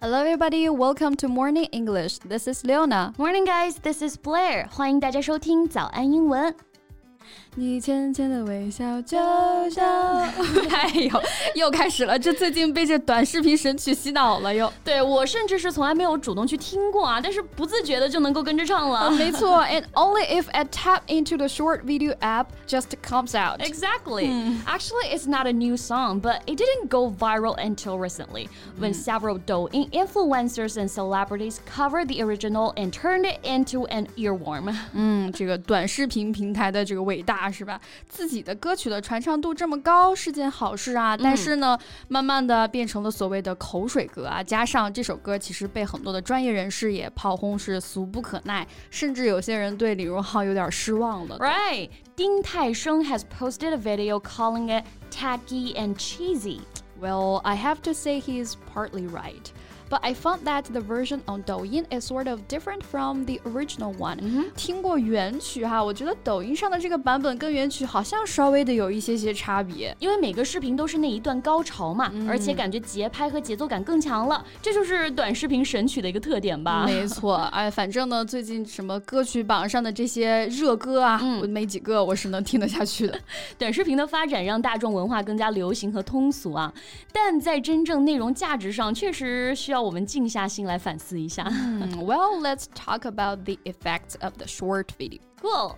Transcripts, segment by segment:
Hello, everybody. Welcome to Morning English. This is Leona. Morning, guys. This is Blair. 欢迎大家收听早安英文。 你浅浅的微笑就像……哎呦，又开始了！这最近被这短视频神曲洗脑了又。对我甚至是从来没有主动去听过啊，但是不自觉的就能够跟着唱了。没错，and only if I tap into the short video app just comes out. Exactly. Actually, it's not a new song, but it didn't go viral until recently when several Douyin influencers and celebrities covered the original and turned it into an earworm. 嗯，这个短视频平台的这个伟大。 是吧？自己的歌曲的传唱度这么高是件好事啊，但是呢，慢慢的变成了所谓的口水歌啊。加上这首歌其实被很多的专业人士也炮轰是俗不可耐，甚至有些人对李荣浩有点失望了。Right，丁太升 has posted a video calling it tacky and cheesy. Well, I have to say he is partly right. But I found that the version on Douyin is sort of different from the original one. 听过原曲哈，我觉得抖音上的这个版本跟原曲好像稍微的有一些些差别，因为每个视频都是那一段高潮嘛，而且感觉节拍和节奏感更强了，这就是短视频神曲的一个特点吧。没错，哎，反正呢，最近什么歌曲榜上的这些热歌啊，我没几个我是能听得下去的。短视频的发展让大众文化更加流行和通俗啊，但在真正内容价值上，确实需要。我们静下心来反思一下。Well, let's talk about the effects of the short video. Cool.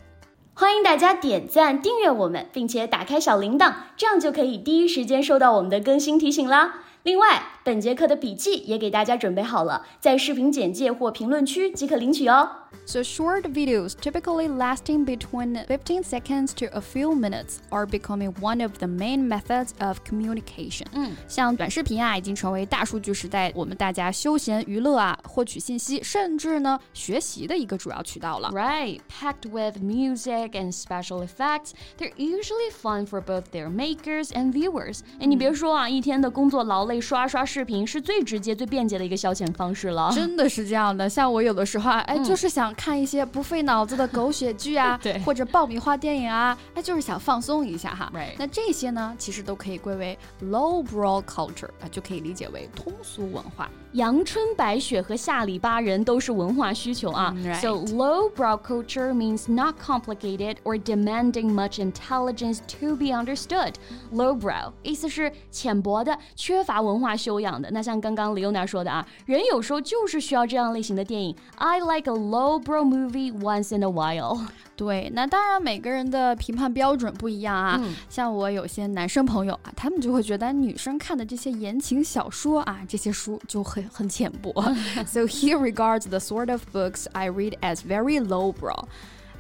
欢迎大家点赞、订阅我们，并且打开小铃铛，这样就可以第一时间收到我们的更新提醒啦。另外，本节课的笔记也给大家准备好了，在视频简介或评论区即可领取哦。So short videos, typically lasting between 15 seconds to a few minutes, are becoming one of the main methods of communication. 嗯，像短视频啊，已经成为大数据时代我们大家休闲娱乐啊、获取信息，甚至呢学习的一个主要渠道了。Right, packed with music and special effects, they're usually fun for both their makers and viewers. 哎，你别说啊，一天的工作劳累， 刷刷视频是最直接、最便捷的一个消遣方式了。真的是这样的，像我有的时候啊，哎，就是想。看一些不费脑子的狗血剧啊，对，或者爆米花电影啊，哎就是想放松一下哈。那这些呢，其实都可以归为 lowbrow culture 啊，就可以理解为通俗文化。阳春白雪和下里巴人都是文化需求啊。Right. So lowbrow culture means not complicated or demanding much intelligence to be understood. Lowbrow 意思是浅薄的、缺乏文化修养的。那像刚刚 Leona 说的啊，人有时候就是需要这样类型的电影。I like a lowbrow movie once in a while. 对，那当然每个人的评判标准不一样啊。嗯、像我有些男生朋友啊，他们就会觉得女生看的这些言情小说啊，这些书就很很浅薄。so he regards the sort of books I read as very lowbrow.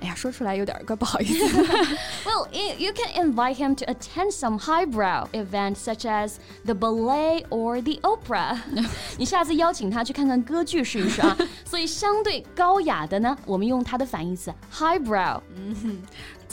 哎呀，说出来有点个不好意思。well, you can invite him to attend some highbrow events such as the ballet or the opera. 你下次邀请他去看看歌剧试一试啊。所以相对高雅的呢，我们用它的反义词 highbrow。嗯。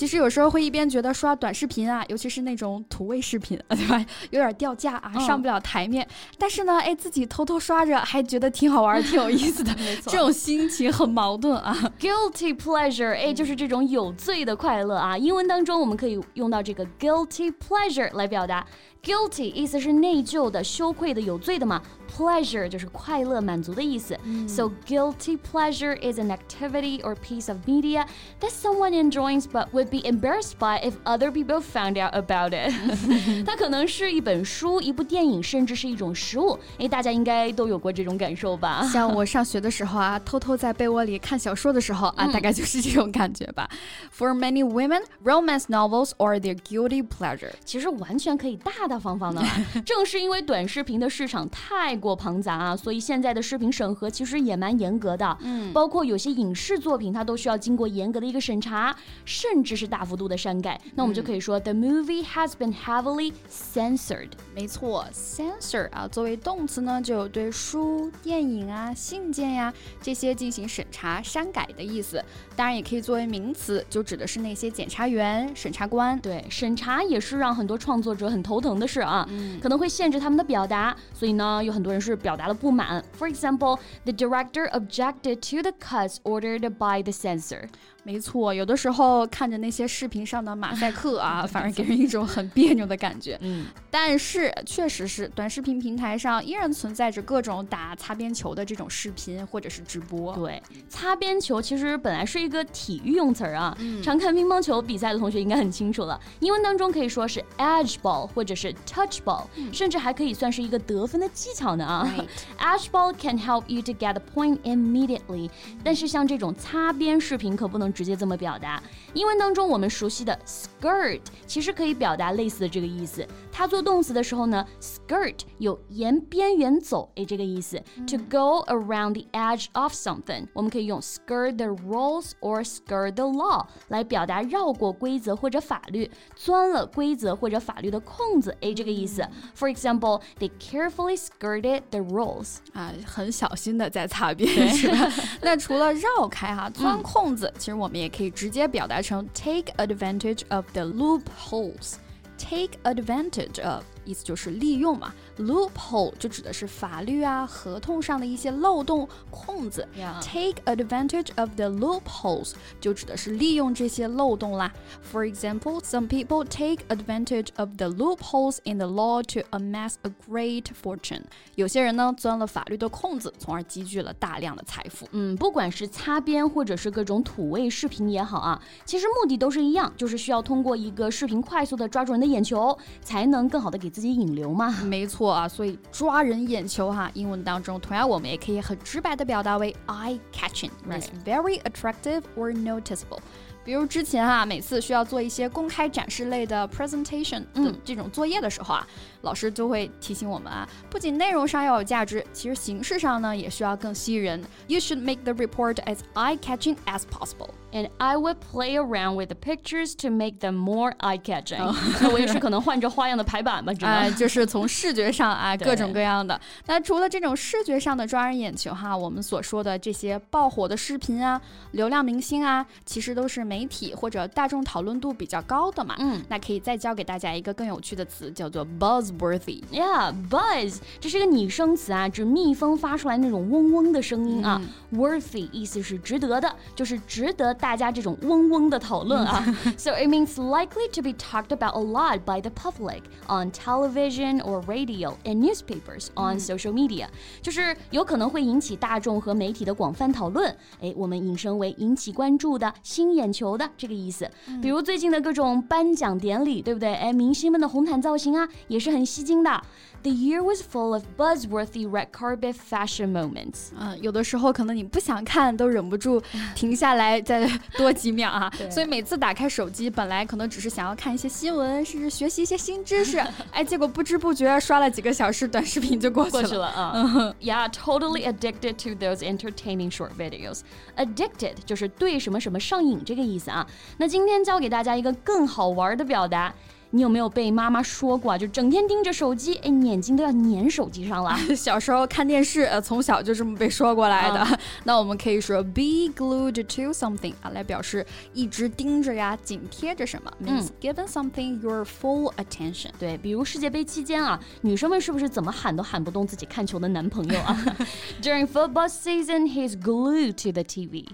其实有时候会一边觉得刷短视频啊，尤其是那种土味视频，对吧？有点掉价啊，上不了台面。但是呢，哎，自己偷偷刷着，还觉得挺好玩、挺有意思的。这种心情很矛盾啊。Guilty pleasure，哎，就是这种有罪的快乐啊。英文当中我们可以用到这个 guilty pleasure 来表达。Guilty 意思是内疚的、羞愧的、有罪的嘛。Pleasure 就是快乐、满足的意思。So guilty pleasure is an activity or piece of media that someone enjoys but would be embarrassed by if other people found out about it。它可能是一本书、一部电影，甚至是一种食物。哎，大家应该都有过这种感受吧？像我上学的时候啊，偷偷在被窝里看小说的时候啊，大概就是这种感觉吧。For many women, romance novels are their guilty pleasure。其实完全可以大。 大方方的了，正是因为短视频的市场太过庞杂啊，所以现在的视频审核其实也蛮严格的。嗯，包括有些影视作品，它都需要经过严格的一个审查，甚至是大幅度的删改。那我们就可以说，the movie has been heavily censored。没错，censor 啊，作为动词呢，就有对书、电影啊、信件呀这些进行审查、删改的意思。当然，也可以作为名词，就指的是那些检察员、审查官。对，审查也是让很多创作者很头疼。的是啊，可能会限制他们的表达，所以呢，有很多人是表达了不满。For example, the director objected to the cuts ordered by the censor. 没错，有的时候看着那些视频上的马赛克啊，反而给人一种很别扭的感觉。嗯，但是确实是短视频平台上依然存在着各种打擦边球的这种视频或者是直播。对，擦边球其实本来是一个体育用词儿啊，嗯常看乒乓球比赛的同学应该很清楚了。英文当中可以说是 edge ball 或者是 touch ball，、甚至还可以算是一个得分的技巧呢啊。Edge ball can help you to get a point immediately，但是像这种擦边视频可不能直接这么表达。英文当中我们熟悉的 skirt 其实可以表达类似的这个意思。它做动词的时候呢，skirt 有沿边缘走，哎，这个意思。To go around the edge of something，我们可以用 skirt the rules or skirt the law 来表达绕过规则或者法律，钻了规则或者法律的空子，哎，这个意思。For example, they carefully skirted the rules。啊，很小心的在擦边，是吧？那除了绕开哈，钻空子，其实我们也可以直接表达成 take advantage of the loopholes。take advantage of 意思就是利用嘛 ，loophole 就指的是法律啊、合同上的一些漏洞、空子。Take advantage of the loopholes 就指的是利用这些漏洞啦。For example, some people take advantage of the loopholes in the law to amass a great fortune. 有些人呢钻了法律的空子，从而积聚了大量的财富。嗯，不管是擦边或者是各种土味视频也好啊，其实目的都是一样，就是需要通过一个视频快速的抓住人的眼球，才能更好的给自己引流嘛。没错啊，所以抓人眼球哈，英文当中同样我们也可以很直白的表达为 eye catching. It's very attractive or noticeable. 比如之前啊，每次需要做一些公开展示类的 presentation 的嗯这种作业的时候啊，老师就会提醒我们啊，不仅内容上要有价值，其实形式上呢也需要更吸引人。You should make the report as eye-catching as possible. And I would play around with the pictures to make them more eye-catching、那 我也是可能换着花样的排版吧，只能。啊、就是从视觉上啊，各种各样的。那除了这种视觉上的抓人眼球哈，我们所说的这些爆火的视频啊、流量明星啊，其实都是媒体或者大众讨论度比较高的嘛。嗯，那可以再教给大家一个更有趣的词，叫做 buzzworthy。 Yeah, buzz，这是个拟声词啊，指蜜蜂发出来那种嗡嗡的声音啊。Worthy 意思是值得的，就是值得大家这种嗡嗡的讨论啊。so it means likely to be talked about a lot by the public on television or radio and newspapers on social media，、就是有可能会引起大众和媒体的广泛讨论。哎，我们引申为引起关注的、吸引眼球 的这个意思。比如最近的各种颁奖典礼，对不对？哎，明星们的红毯造型啊，也是很吸睛的。The year was full of buzzworthy red carpet fashion moments. 嗯，有的时候可能你不想看，都忍不住 停下来再多几秒啊。所以每次打开手机，本来可能只是想要看一些新闻，甚至学习一些新知识，哎，结果不知不觉刷了几个小时，短视频就过去了。过去了啊。yeah, totally addicted to those entertaining short videos. Addicted 就是对什么什么上瘾这个意思啊。那今天教给大家一个更好玩的表达。你有没有被妈妈说过啊？就整天盯着手机，哎，眼睛都要粘手机上了。小时候看电视，呃，从小就这么被说过来的。那我们可以说 be glued to something 啊，来表示一直盯着呀，紧贴着什么，means given something your full attention。对，比如世界杯期间啊，女生们是不是怎么喊都喊不动自己看球的男朋友啊？During football season, he's glued to the TV.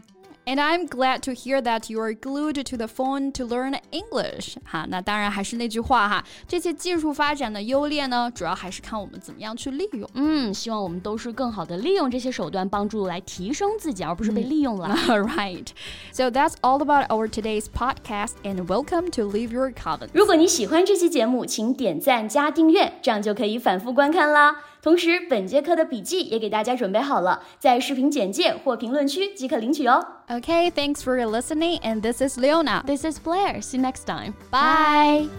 And I'm glad to hear that you are glued to the phone to learn English。哈，那当然还是那句话哈，这些技术发展的优劣呢，主要还是看我们怎么样去利用。嗯，希望我们都是更好的利用这些手段，帮助来提升自己，而不是被利用了。 right. So that's all about our today's podcast, and welcome to Leave Your Comment. 如果你喜欢这期节目，请点赞加订阅，这样就可以反复观看啦。 同时，本节课的笔记也给大家准备好了，在视频简介或评论区即可领取哦。 Okay, thanks for listening, and this is Leona. This is Blair. See you next time. Bye.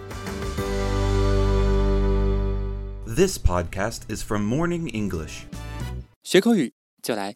This podcast is from Morning English. 学口语就来